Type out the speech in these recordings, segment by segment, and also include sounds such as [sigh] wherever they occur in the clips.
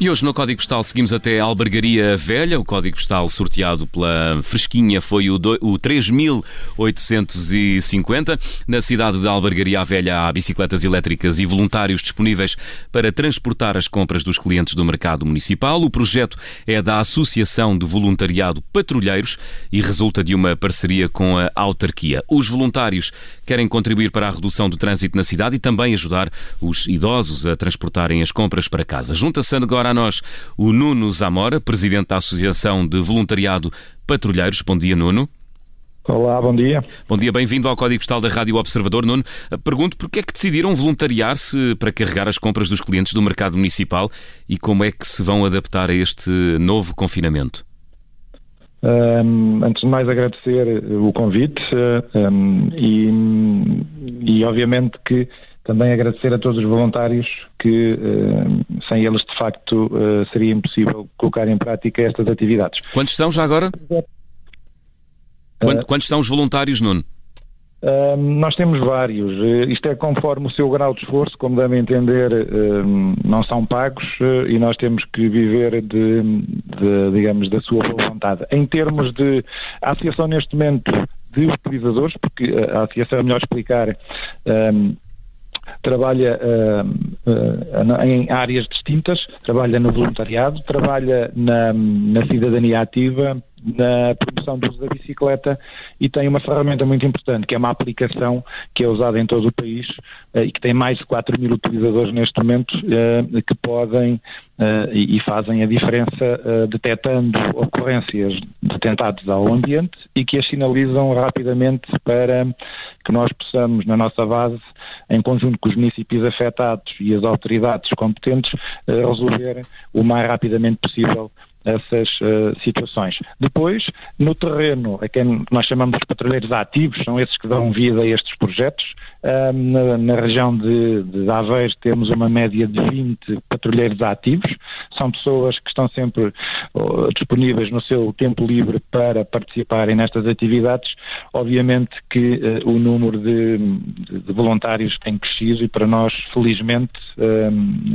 E hoje no Código Postal seguimos até a Albergaria Velha. O Código Postal sorteado pela Fresquinha foi o, o 3850. Na cidade de Albergaria Velha há bicicletas elétricas e voluntários disponíveis para transportar as compras dos clientes do mercado municipal. O projeto é da Associação de Voluntariado Patrulheiros e resulta de uma parceria com a autarquia. Os voluntários querem contribuir para a redução do trânsito na cidade e também ajudar os idosos a transportarem as compras para casa. Junta-se agora a nós o Nuno Zamora, presidente da Associação de Voluntariado Patrulheiros. Bom dia, Nuno. Olá, bom dia. Bom dia, bem-vindo ao Código Postal da Rádio Observador. Nuno, pergunto porquê é que decidiram voluntariar-se para carregar as compras dos clientes do mercado municipal e como é que se vão adaptar a este novo confinamento? Um, antes de mais agradecer o convite um, e, e obviamente que também agradecer a todos os voluntários que uh, sem eles de facto uh, seria impossível colocar em prática estas atividades. Quantos são já agora? Uh, Quantos são os voluntários, Nuno? nós temos vários. isto é conforme o seu grau de esforço, como devem entender, não são pagos e nós temos que viver de, de, digamos, da sua vontade. Em termos de a associação neste momento de utilizadores, porque a associação é melhor explicar trabalha uh, uh, em áreas distintas, trabalha no voluntariado, trabalha na, na cidadania ativa, na promoção do uso da bicicleta e tem uma ferramenta muito importante, que é uma aplicação que é usada em todo o país uh, e que tem mais de 4 mil utilizadores neste momento uh, que podem uh, e, e, fazem a diferença detectando ocorrências de atentados ao ambiente e que as sinalizam rapidamente para que nós possamos, na nossa base, em conjunto com os municípios afetados e as autoridades competentes, resolver o mais rapidamente possível essas uh, situações. Depois, no terreno, a quem nós chamamos de patrulheiros ativos, são esses que dão vida a estes projetos. Uh, na, na, região de, de Aveiro temos uma média de 20 patrulheiros ativos. São pessoas que estão sempre uh, disponíveis no seu tempo livre para participarem nestas atividades. Obviamente que eh, o número de, de, voluntários tem crescido e para nós, felizmente,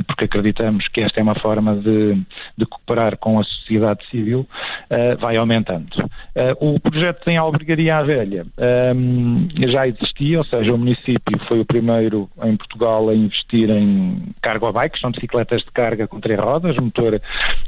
porque acreditamos que esta é uma forma de, de cooperar com a sociedade civil uh, vai aumentando. Uh, o projeto em Albergaria à Velha um, já existia, ou seja, o município foi o primeiro em Portugal a investir em cargo a bikes, são bicicletas de carga com três rodas, motor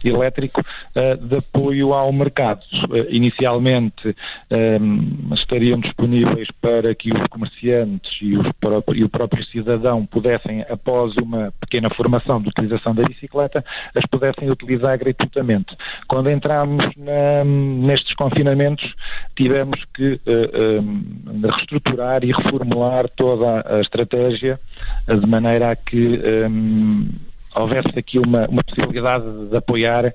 elétrico, uh, de apoio ao mercado. inicialmente um, estariam disponíveis para que os comerciantes e, os e o próprio cidadão pudessem, após uma pequena formação de utilização da bicicleta, as pudessem utilizar gratuitamente. Quando entramos na, nestes confinamentos, tivemos que uh, uh, reestruturar e reformular toda a estratégia de maneira a que um, houvesse aqui uma, uma possibilidade de apoiar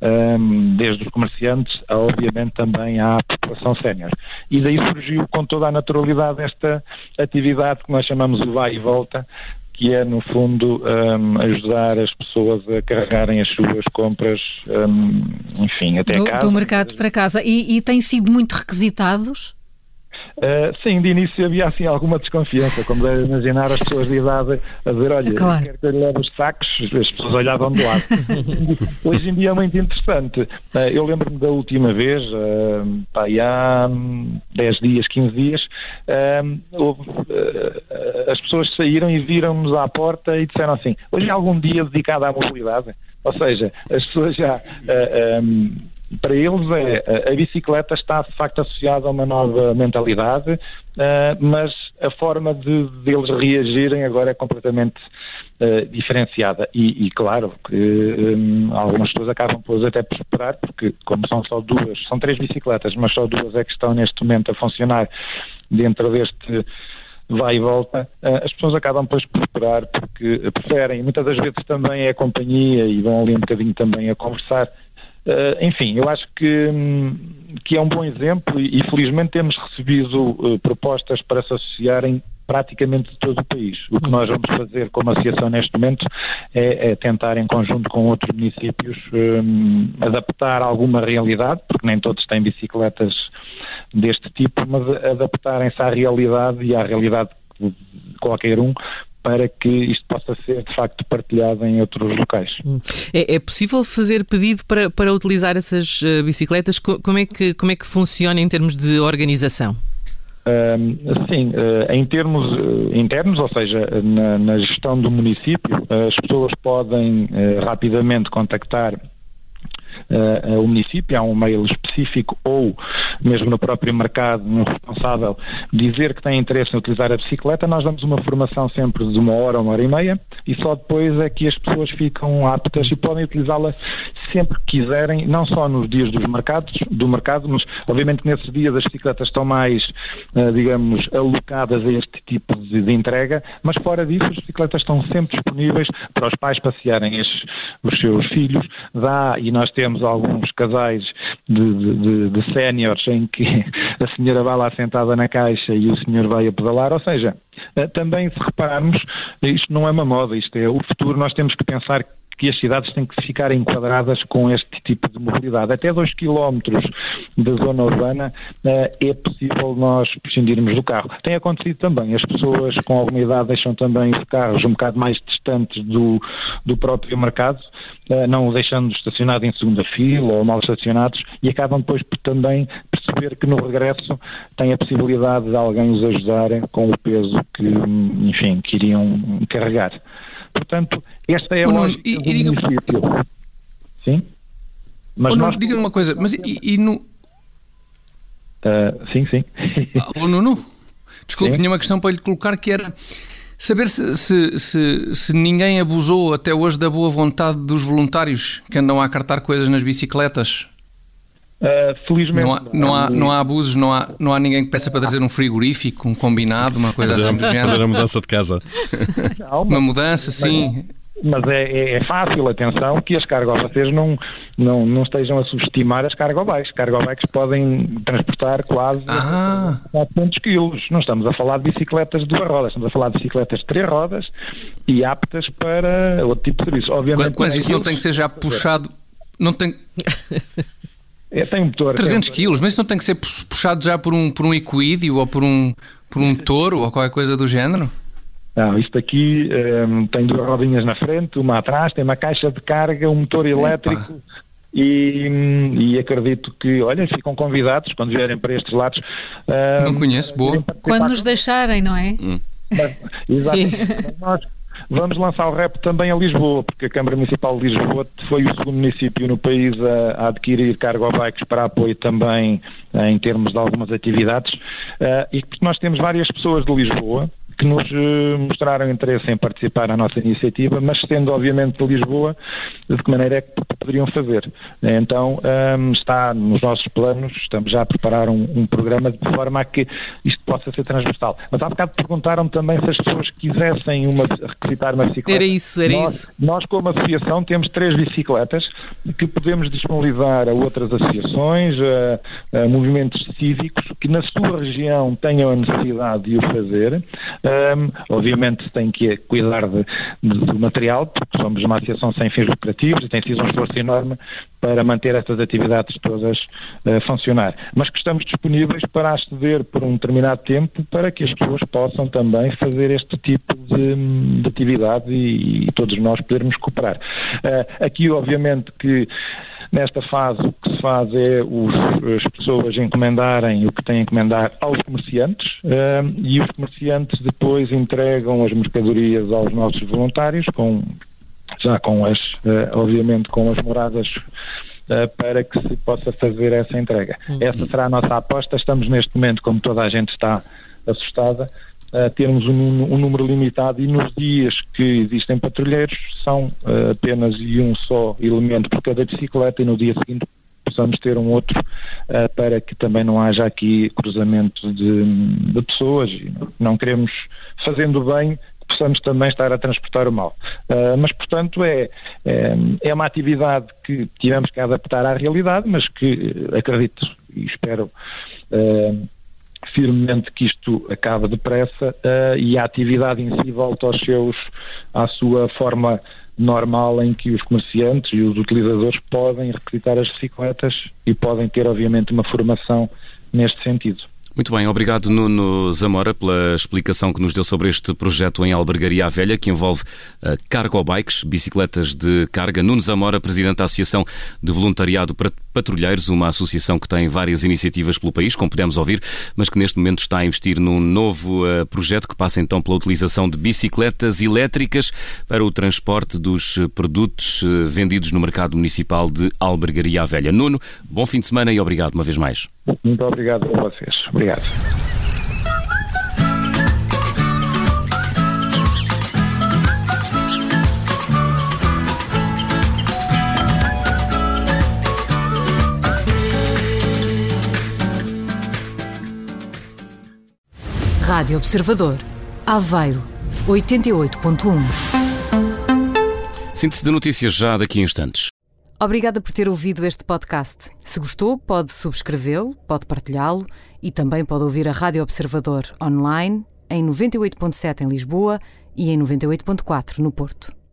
um, desde os comerciantes a, obviamente, também à população sénior. E daí surgiu com toda a naturalidade esta atividade que nós chamamos o vai e volta, que é, no fundo, um, ajudar as pessoas a carregarem as suas compras, um, enfim, até do, casa. Do mercado para casa. E, e têm sido muito requisitados? Uh, sim, de início havia assim alguma desconfiança, como deve imaginar as pessoas de idade a dizer, olha, claro. quero que eu leve os sacos, as pessoas olhavam do lado. [laughs] Hoje em dia é muito interessante. Uh, eu lembro-me da última vez, uh, pá, há 10 dias, 15 dias, houve, as pessoas saíram e viram-nos à porta e disseram assim, hoje é algum dia dedicado à mobilidade? Ou seja, as pessoas já... Um, para eles é a bicicleta está de facto associada a uma nova mentalidade, uh, mas a forma de, de, eles reagirem agora é completamente uh, diferenciada. E, e, claro que um, algumas pessoas acabam por até por superar, porque como são só duas, são três bicicletas, mas só duas é que estão neste momento a funcionar dentro deste vai e volta, as pessoas acabam depois por esperar porque preferem, muitas das vezes também é a companhia e vão ali um bocadinho também a conversar Uh, enfim, eu acho que, hum, que é um bom exemplo e, e felizmente temos recebido uh, propostas para se associarem praticamente de todo o país. O que nós vamos fazer como associação neste momento é, é tentar, em conjunto com outros municípios, um, adaptar alguma realidade, porque nem todos têm bicicletas deste tipo, mas adaptarem-se à realidade e à realidade de qualquer um para que isto possa ser de facto partilhado em outros locais. Hum. É, é possível fazer pedido para, para utilizar essas uh, bicicletas? Como é, que, como é que funciona em termos de organização? Sim, uh, em termos uh, internos, ou seja, na, na, gestão do município, as pessoas podem rapidamente contactar uh, o município, há um mail específico ou mesmo no próprio mercado, no responsável, dizer que tem interesse em utilizar a bicicleta, nós damos uma formação sempre de uma hora, uma hora e meia e só depois é que as pessoas ficam aptas e podem utilizá-la sempre que quiserem, não só nos dias dos mercados, do mercado, mas obviamente nesses dias as bicicletas estão mais, uh, digamos, alocadas a este tipo de, de, entrega, mas fora disso as bicicletas estão sempre disponíveis para os pais passearem estes, os seus filhos. Dá, e nós temos alguns casais de, de, de séniores em que [laughs] a senhora vai lá sentada na caixa e o senhor vai a pedalar, ou seja, eh, também se repararmos, isto não é uma moda, isto é o futuro, nós temos que pensar que as cidades têm que ficar enquadradas com este tipo de mobilidade. Até 2 km da zona urbana uh, é possível nós prescindirmos do carro. Tem acontecido também, as pessoas com alguma idade deixam também os carros um bocado mais distantes do, do próprio mercado, uh, não o deixando estacionado em segunda fila ou mal estacionados e acabam depois por também perceber que no regresso tem a possibilidade de alguém os ajudar com o peso que, enfim, que iriam carregar. Portanto, esta é a lógica e, do diga... município. Sim? Mas nós... Diga-me uma coisa, mas e, e no... Uh, sim, sim. Alô, Nuno? Desculpe, sim? tinha uma questão para lhe colocar que era saber se, se, se, se, ninguém abusou até hoje da boa vontade dos voluntários que andam a cartar coisas nas bicicletas Uh, felizmente. Não há, não, há, não há abusos, não há, não há ninguém que peça para trazer um frigorífico, um combinado, uma coisa fazer, assim do género. Fazer a mudança de casa. Não, uma mudança, sim. Mas é, é, é, fácil, atenção, que as cargobaceiras não, não, não estejam a subestimar as cargobikes. Cargobikes podem transportar quase ah. 400 quilos. Não estamos a falar de bicicletas de duas rodas, estamos a falar de bicicletas de três rodas e aptas para outro tipo de serviço. Obviamente, mas isso não tem que ser já puxado. Não tem. É, tem um motor. 300 tem... quilos, mas isso não tem que ser puxado já por um, por um equídeo ou por um, por um touro ou qualquer coisa do género? Não, isto aqui um, ehm, tem duas rodinhas na frente, uma atrás, tem uma caixa de carga, um motor elétrico e, e, acredito que, olha, ficam convidados quando vierem para estes lados. Um, ehm, Não conheço, boa. Quando nos deixarem, não é? Hum. Exatamente. Nós, Vamos lançar o REP também a Lisboa, porque a Câmara Municipal de Lisboa foi o segundo município no país a, a adquirir cargo bikes para apoio também eh, em termos de algumas atividades. Uh, e nós temos várias pessoas de Lisboa que nos eh, mostraram interesse em participar na nossa iniciativa, mas sendo obviamente de Lisboa, de que maneira é que poderiam fazer. Então um, ehm, está nos nossos planos, estamos já a preparar um, um, programa de forma a que isto possa ser transversal. Mas há bocado perguntaram também se as pessoas quisessem uma, requisitar uma bicicleta. Era isso, era nós, isso. Nós, como associação, temos três bicicletas que podemos disponibilizar a outras associações, a, a movimentos cívicos que na sua região tenham a necessidade de o fazer um, obviamente tem que cuidar de, de, do material, porque somos uma associação sem fins lucrativos e tem sido um esforço enorme para manter estas atividades todas a uh, funcionar. Mas que estamos disponíveis para aceder por um determinado tempo para que as pessoas possam também fazer este tipo de, de atividade e, e, todos nós podermos cooperar. Uh, aqui, obviamente, que Nesta fase, o que se faz é os, as pessoas encomendarem o que têm a encomendar aos comerciantes uh, e os comerciantes depois entregam as mercadorias aos nossos voluntários, com, já com as, uh, obviamente, com as moradas Uh, para que se possa fazer essa entrega. Uhum. Essa será a nossa aposta. Estamos neste momento, como toda a gente está assustada, uh, termos um, um, número limitado e nos dias que existem patrulheiros são uh, apenas e um só elemento por cada bicicleta e no dia seguinte possamos ter um outro uh, para que também não haja aqui cruzamento de, de pessoas. Não queremos, fazendo bem, possamos também estar a transportar o mal. Uh, mas, portanto, é, é, é, uma atividade que tivemos que adaptar à realidade, mas que acredito e espero uh, firmemente que isto acaba depressa uh, e a atividade em si volta aos seus, à sua forma normal em que os comerciantes e os utilizadores podem requisitar as bicicletas e podem ter, obviamente, uma formação neste sentido. Muito bem, obrigado Nuno Zamora pela explicação que nos deu sobre este projeto em Albergaria Velha, que envolve uh, cargo bikes, bicicletas de carga. Nuno Zamora, presidente da Associação de Voluntariado para Patrulheiros, uma associação que tem várias iniciativas pelo país, como pudemos ouvir, mas que neste momento está a investir num novo uh, projeto que passa então pela utilização de bicicletas elétricas para o transporte dos produtos uh, vendidos no mercado municipal de Albergaria Velha. Nuno, bom fim de semana e obrigado uma vez mais. Muito obrigado a vocês. Obrigado. Rádio Observador. Aveiro, 88.1. Síntese de notícias já daqui a instantes. Obrigada por ter ouvido este podcast. Se gostou, pode subscrevê-lo, pode partilhá-lo e também pode ouvir a Rádio Observador online em 98.7 em Lisboa e em 98.4 no Porto.